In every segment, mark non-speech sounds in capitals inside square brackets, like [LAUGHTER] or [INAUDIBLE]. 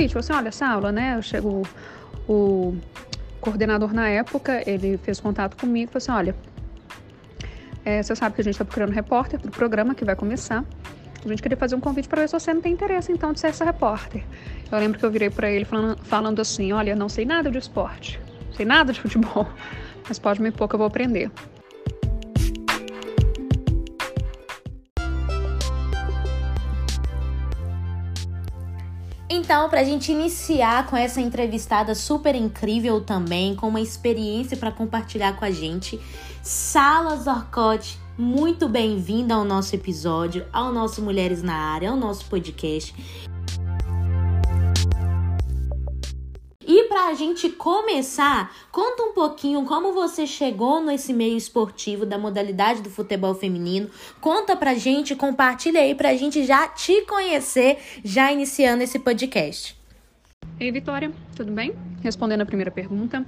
convite. Falou assim, olha, essa aula, né? Eu chego, o coordenador na época, ele fez contato comigo e falou assim, olha, é, você sabe que a gente está procurando repórter para o programa que vai começar. A gente queria fazer um convite para ver se você não tem interesse, então, de ser essa repórter. Eu lembro que eu virei para ele falando, falando assim: olha, não sei nada de esporte, sei nada de futebol, mas pode me pôr que eu vou aprender. Então, para a gente iniciar com essa entrevistada super incrível também, com uma experiência para compartilhar com a gente, Sala Zorcote, muito bem-vinda ao nosso episódio, ao nosso Mulheres na Área, ao nosso podcast. E para a gente começar, conta um pouquinho como você chegou nesse meio esportivo da modalidade do futebol feminino. Conta pra gente, compartilha aí pra gente já te conhecer, já iniciando esse podcast. Ei, Vitória, tudo bem? Respondendo a primeira pergunta.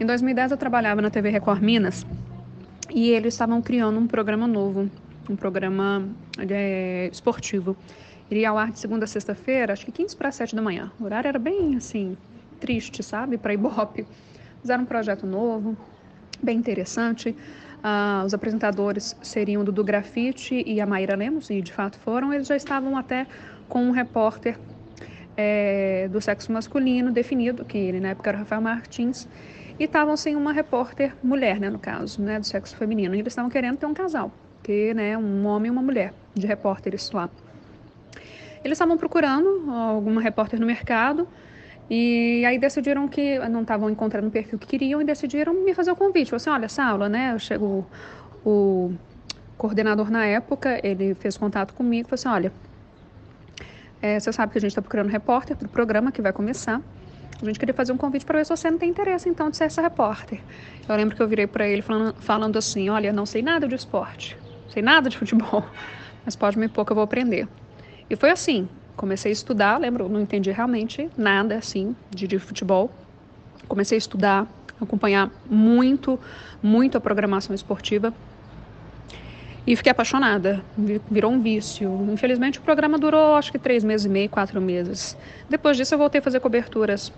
Em 2010 eu trabalhava na TV Record Minas e eles estavam criando um programa novo, um programa é, esportivo. Iria ao ar de segunda a sexta-feira, acho que 15 para 7 da manhã. O horário era bem assim, triste, sabe, para Ibope. Fizeram um projeto novo, bem interessante. Ah, os apresentadores seriam o Dudu Grafite e a Maíra Lemos, e de fato foram. Eles já estavam até com um repórter é, do sexo masculino definido, que ele na época era Rafael Martins, e estavam sem uma repórter mulher, né, no caso, né, do sexo feminino. E eles estavam querendo ter um casal, ter, né, um homem e uma mulher de repórteres lá. Eles estavam procurando alguma repórter no mercado e aí decidiram que não estavam encontrando o perfil que queriam e decidiram me fazer o convite. Falei assim, olha, essa aula, né, eu chego, o coordenador na época, ele fez contato comigo e falou assim, olha, é, você sabe que a gente está procurando repórter para o programa que vai começar. A gente queria fazer um convite para ver se você não tem interesse, então, de ser essa repórter. Eu lembro que eu virei para ele falando, falando assim: olha, não sei nada de esporte, sei nada de futebol, [LAUGHS] mas pode me pôr que eu vou aprender. E foi assim: comecei a estudar, lembro, não entendi realmente nada assim de, de futebol. Comecei a estudar, acompanhar muito, muito a programação esportiva. E fiquei apaixonada, virou um vício. Infelizmente, o programa durou acho que três meses e meio, quatro meses. Depois disso, eu voltei a fazer coberturas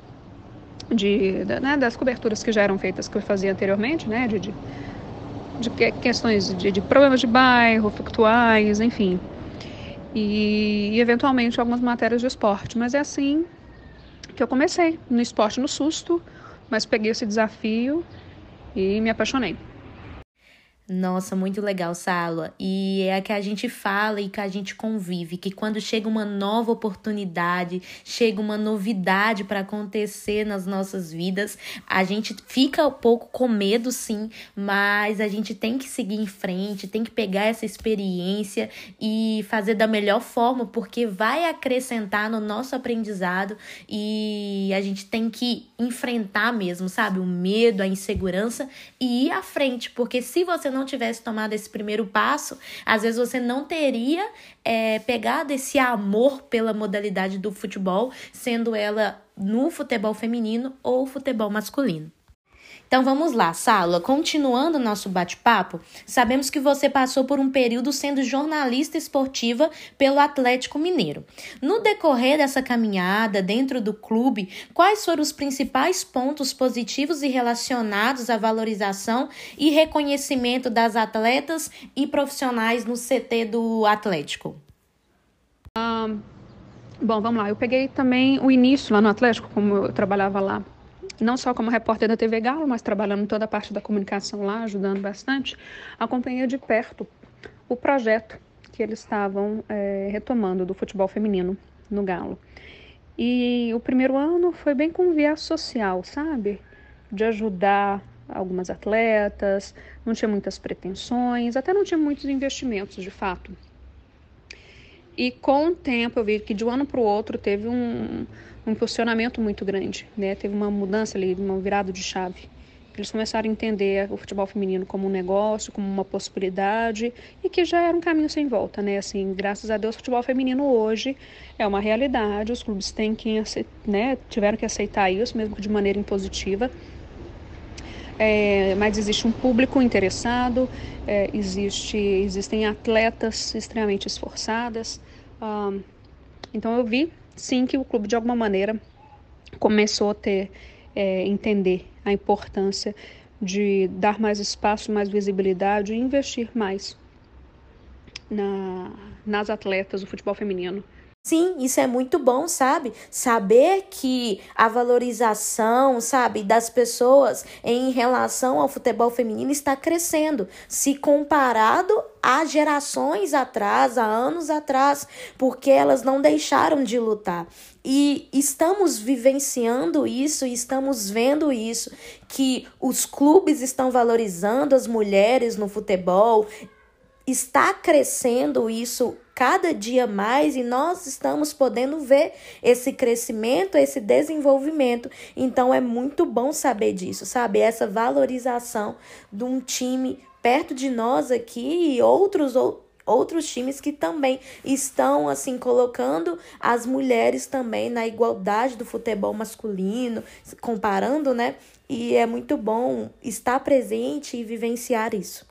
de, né, das coberturas que já eram feitas que eu fazia anteriormente, né, de, de, de questões de, de, problemas de bairro, factuais, enfim. E, eventualmente algumas matérias de esporte. Mas é assim que eu comecei, no esporte no susto, mas peguei esse desafio e me apaixonei. Nossa, muito legal, Sala. E é a que a gente fala e que a gente convive, que quando chega uma nova oportunidade, chega uma novidade para acontecer nas nossas vidas, a gente fica um pouco com medo, sim, mas a gente tem que seguir em frente, tem que pegar essa experiência e fazer da melhor forma, porque vai acrescentar no nosso aprendizado e a gente tem que enfrentar mesmo, sabe, o medo, a insegurança e ir à frente, porque se você não tivesse tomado esse primeiro passo, às vezes você não teria é, pegado esse amor pela modalidade do futebol, sendo ela no futebol feminino ou futebol masculino. Então vamos lá, Sala. Continuando nosso bate-papo, sabemos que você passou por um período sendo jornalista esportiva pelo Atlético Mineiro. No decorrer dessa caminhada dentro do clube, quais foram os principais pontos positivos e relacionados à valorização e reconhecimento das atletas e profissionais no CT do Atlético? Um, bom, vamos lá. Eu peguei também o início lá no Atlético, como eu trabalhava lá não só como repórter da TV Galo, mas trabalhando toda a parte da comunicação lá, ajudando bastante, acompanhei de perto o projeto que eles estavam é, retomando do futebol feminino no Galo. E o primeiro ano foi bem com viés social, sabe? De ajudar algumas atletas, não tinha muitas pretensões, até não tinha muitos investimentos de fato. E com o tempo eu vi que de um ano para o outro teve um, um impulsionamento muito grande, né? Teve uma mudança ali, uma virada de chave. Eles começaram a entender o futebol feminino como um negócio, como uma possibilidade e que já era um caminho sem volta, né? Assim, graças a Deus, o futebol feminino hoje é uma realidade. Os clubes têm que, né, tiveram que aceitar isso, mesmo que de maneira impositiva. É, mas existe um público interessado, é, existe, existem atletas extremamente esforçadas. então eu vi sim que o clube, de alguma maneira, começou a ter, é, entender a importância de dar mais espaço, mais visibilidade e investir mais na, nas atletas do futebol feminino. Sim, isso é muito bom, sabe? Saber que a valorização, sabe, das pessoas em relação ao futebol feminino está crescendo, se comparado a gerações atrás, há anos atrás, porque elas não deixaram de lutar. E estamos vivenciando isso, estamos vendo isso, que os clubes estão valorizando as mulheres no futebol, está crescendo isso cada dia mais e nós estamos podendo ver esse crescimento, esse desenvolvimento. Então é muito bom saber disso, sabe? Essa valorização de um time perto de nós aqui e outros outros times que também estão assim colocando as mulheres também na igualdade do futebol masculino, comparando, né? E é muito bom estar presente e vivenciar isso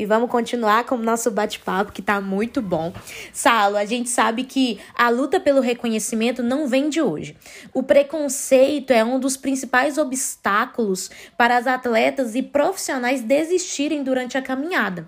e vamos continuar com o nosso bate-papo que tá muito bom. Salo, a gente sabe que a luta pelo reconhecimento não vem de hoje. O preconceito é um dos principais obstáculos para as atletas e profissionais desistirem durante a caminhada.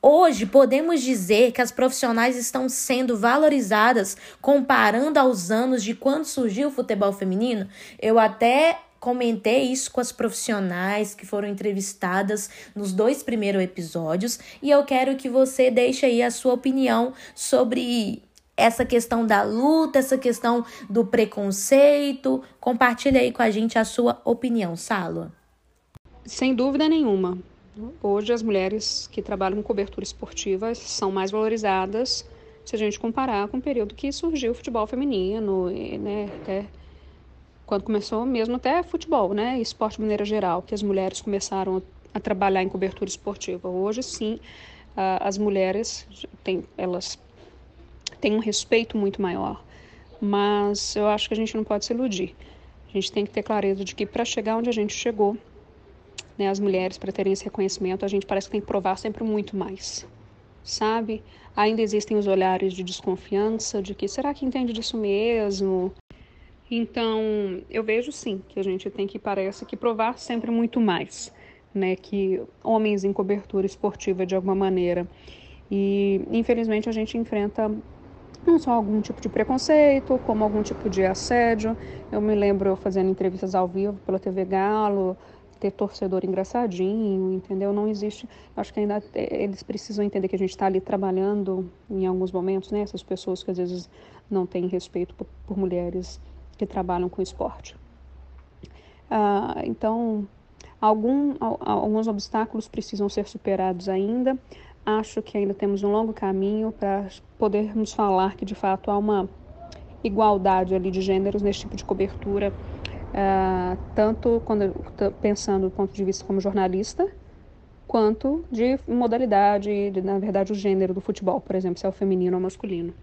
Hoje, podemos dizer que as profissionais estão sendo valorizadas comparando aos anos de quando surgiu o futebol feminino. Eu até Comentei isso com as profissionais que foram entrevistadas nos dois primeiros episódios e eu quero que você deixe aí a sua opinião sobre essa questão da luta, essa questão do preconceito. Compartilhe aí com a gente a sua opinião, Salo. Sem dúvida nenhuma. Hoje as mulheres que trabalham com cobertura esportiva são mais valorizadas se a gente comparar com o período que surgiu o futebol feminino, né, até quando começou mesmo até futebol, né, esporte de maneira geral, que as mulheres começaram a trabalhar em cobertura esportiva. Hoje, sim, as mulheres têm, elas têm um respeito muito maior, mas eu acho que a gente não pode se iludir. A gente tem que ter clareza de que para chegar onde a gente chegou, né, as mulheres para terem esse reconhecimento, a gente parece que tem que provar sempre muito mais, sabe? Ainda existem os olhares de desconfiança, de que será que entende disso mesmo? Então, eu vejo sim que a gente tem que, parece que, provar sempre muito mais, né? Que homens em cobertura esportiva de alguma maneira. E, infelizmente, a gente enfrenta não só algum tipo de preconceito, como algum tipo de assédio. Eu me lembro fazendo entrevistas ao vivo pela TV Galo, ter torcedor engraçadinho, entendeu? Não existe. Acho que ainda eles precisam entender que a gente está ali trabalhando em alguns momentos, né? Essas pessoas que às vezes não têm respeito por, por mulheres que trabalham com esporte. Ah, então, algum, alguns obstáculos precisam ser superados ainda. Acho que ainda temos um longo caminho para podermos falar que de fato há uma igualdade ali de gêneros nesse tipo de cobertura, ah, tanto quando pensando do ponto de vista como jornalista, quanto de modalidade, de, na verdade, o gênero do futebol, por exemplo, se é o feminino ou masculino.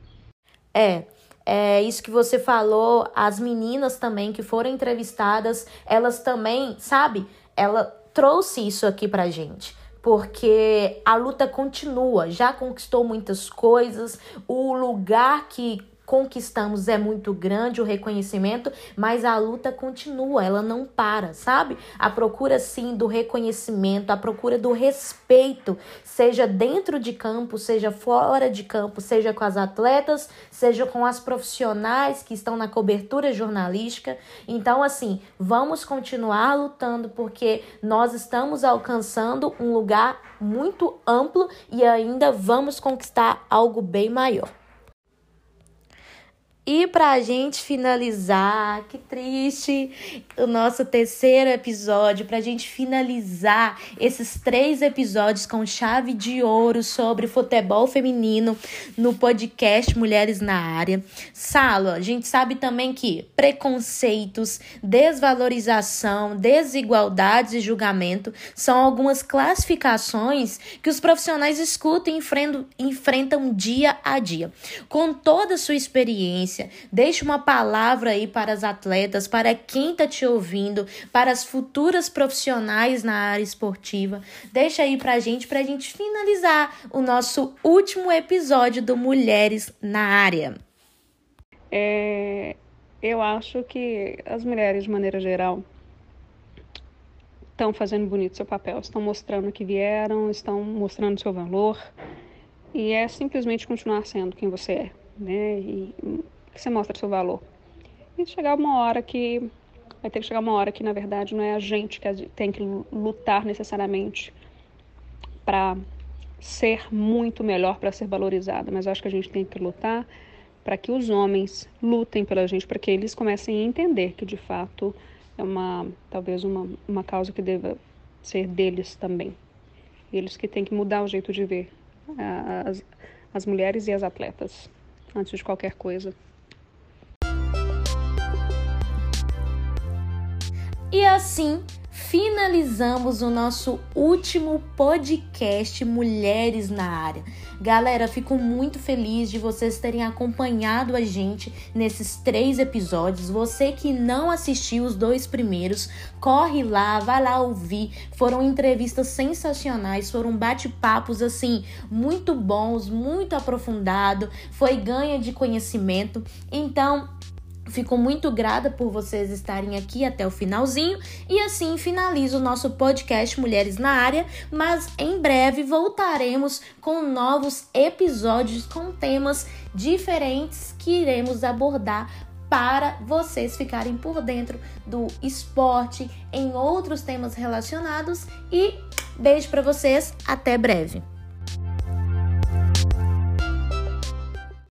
É, é, isso que você falou, as meninas também que foram entrevistadas, elas também, sabe? Ela trouxe isso aqui pra gente porque a luta continua, já conquistou muitas coisas, o lugar que conquistamos é muito grande, o reconhecimento, mas a luta continua, ela não para, sabe? A procura sim do reconhecimento, a procura do respeito, seja dentro de campo, seja fora de campo, seja com as atletas, seja com as profissionais que estão na cobertura jornalística. Então, assim, vamos continuar lutando porque nós estamos alcançando um lugar muito amplo e ainda vamos conquistar algo bem maior. E pra gente finalizar, que triste, o nosso terceiro episódio, pra gente finalizar esses três episódios com chave de ouro sobre futebol feminino no podcast Mulheres na Área. Salo, a gente sabe também que preconceitos, desvalorização, desigualdades e julgamento são algumas classificações que os profissionais escutam e enfrentam dia a dia. Com toda a sua experiência, Deixe uma palavra aí para as atletas, para quem está te ouvindo, para as futuras profissionais na área esportiva. Deixa aí para a gente, para a gente finalizar o nosso último episódio do Mulheres na Área. É, eu acho que as mulheres, de maneira geral, estão fazendo bonito seu papel, estão mostrando que vieram, estão mostrando seu valor, e é simplesmente continuar sendo quem você é, né? E você mostra seu valor. E chegar uma hora que vai ter que chegar uma hora que na verdade não é a gente que tem que lutar necessariamente para ser muito melhor, para ser valorizada, mas acho que a gente tem que lutar para que os homens lutem pela gente, para que eles comecem a entender que de fato é uma talvez uma, uma causa que deva ser deles também. Eles que têm que mudar o jeito de ver as, as mulheres e as atletas, antes de qualquer coisa. E assim finalizamos o nosso último podcast Mulheres na Área. Galera, fico muito feliz de vocês terem acompanhado a gente nesses três episódios. Você que não assistiu os dois primeiros, corre lá, vai lá ouvir. Foram entrevistas sensacionais, foram bate-papos assim muito bons, muito aprofundado, foi ganha de conhecimento. Então, Fico muito grata por vocês estarem aqui até o finalzinho. E assim finalizo o nosso podcast Mulheres na Área, mas em breve voltaremos com novos episódios com temas diferentes que iremos abordar para vocês ficarem por dentro do esporte, em outros temas relacionados. E beijo para vocês, até breve.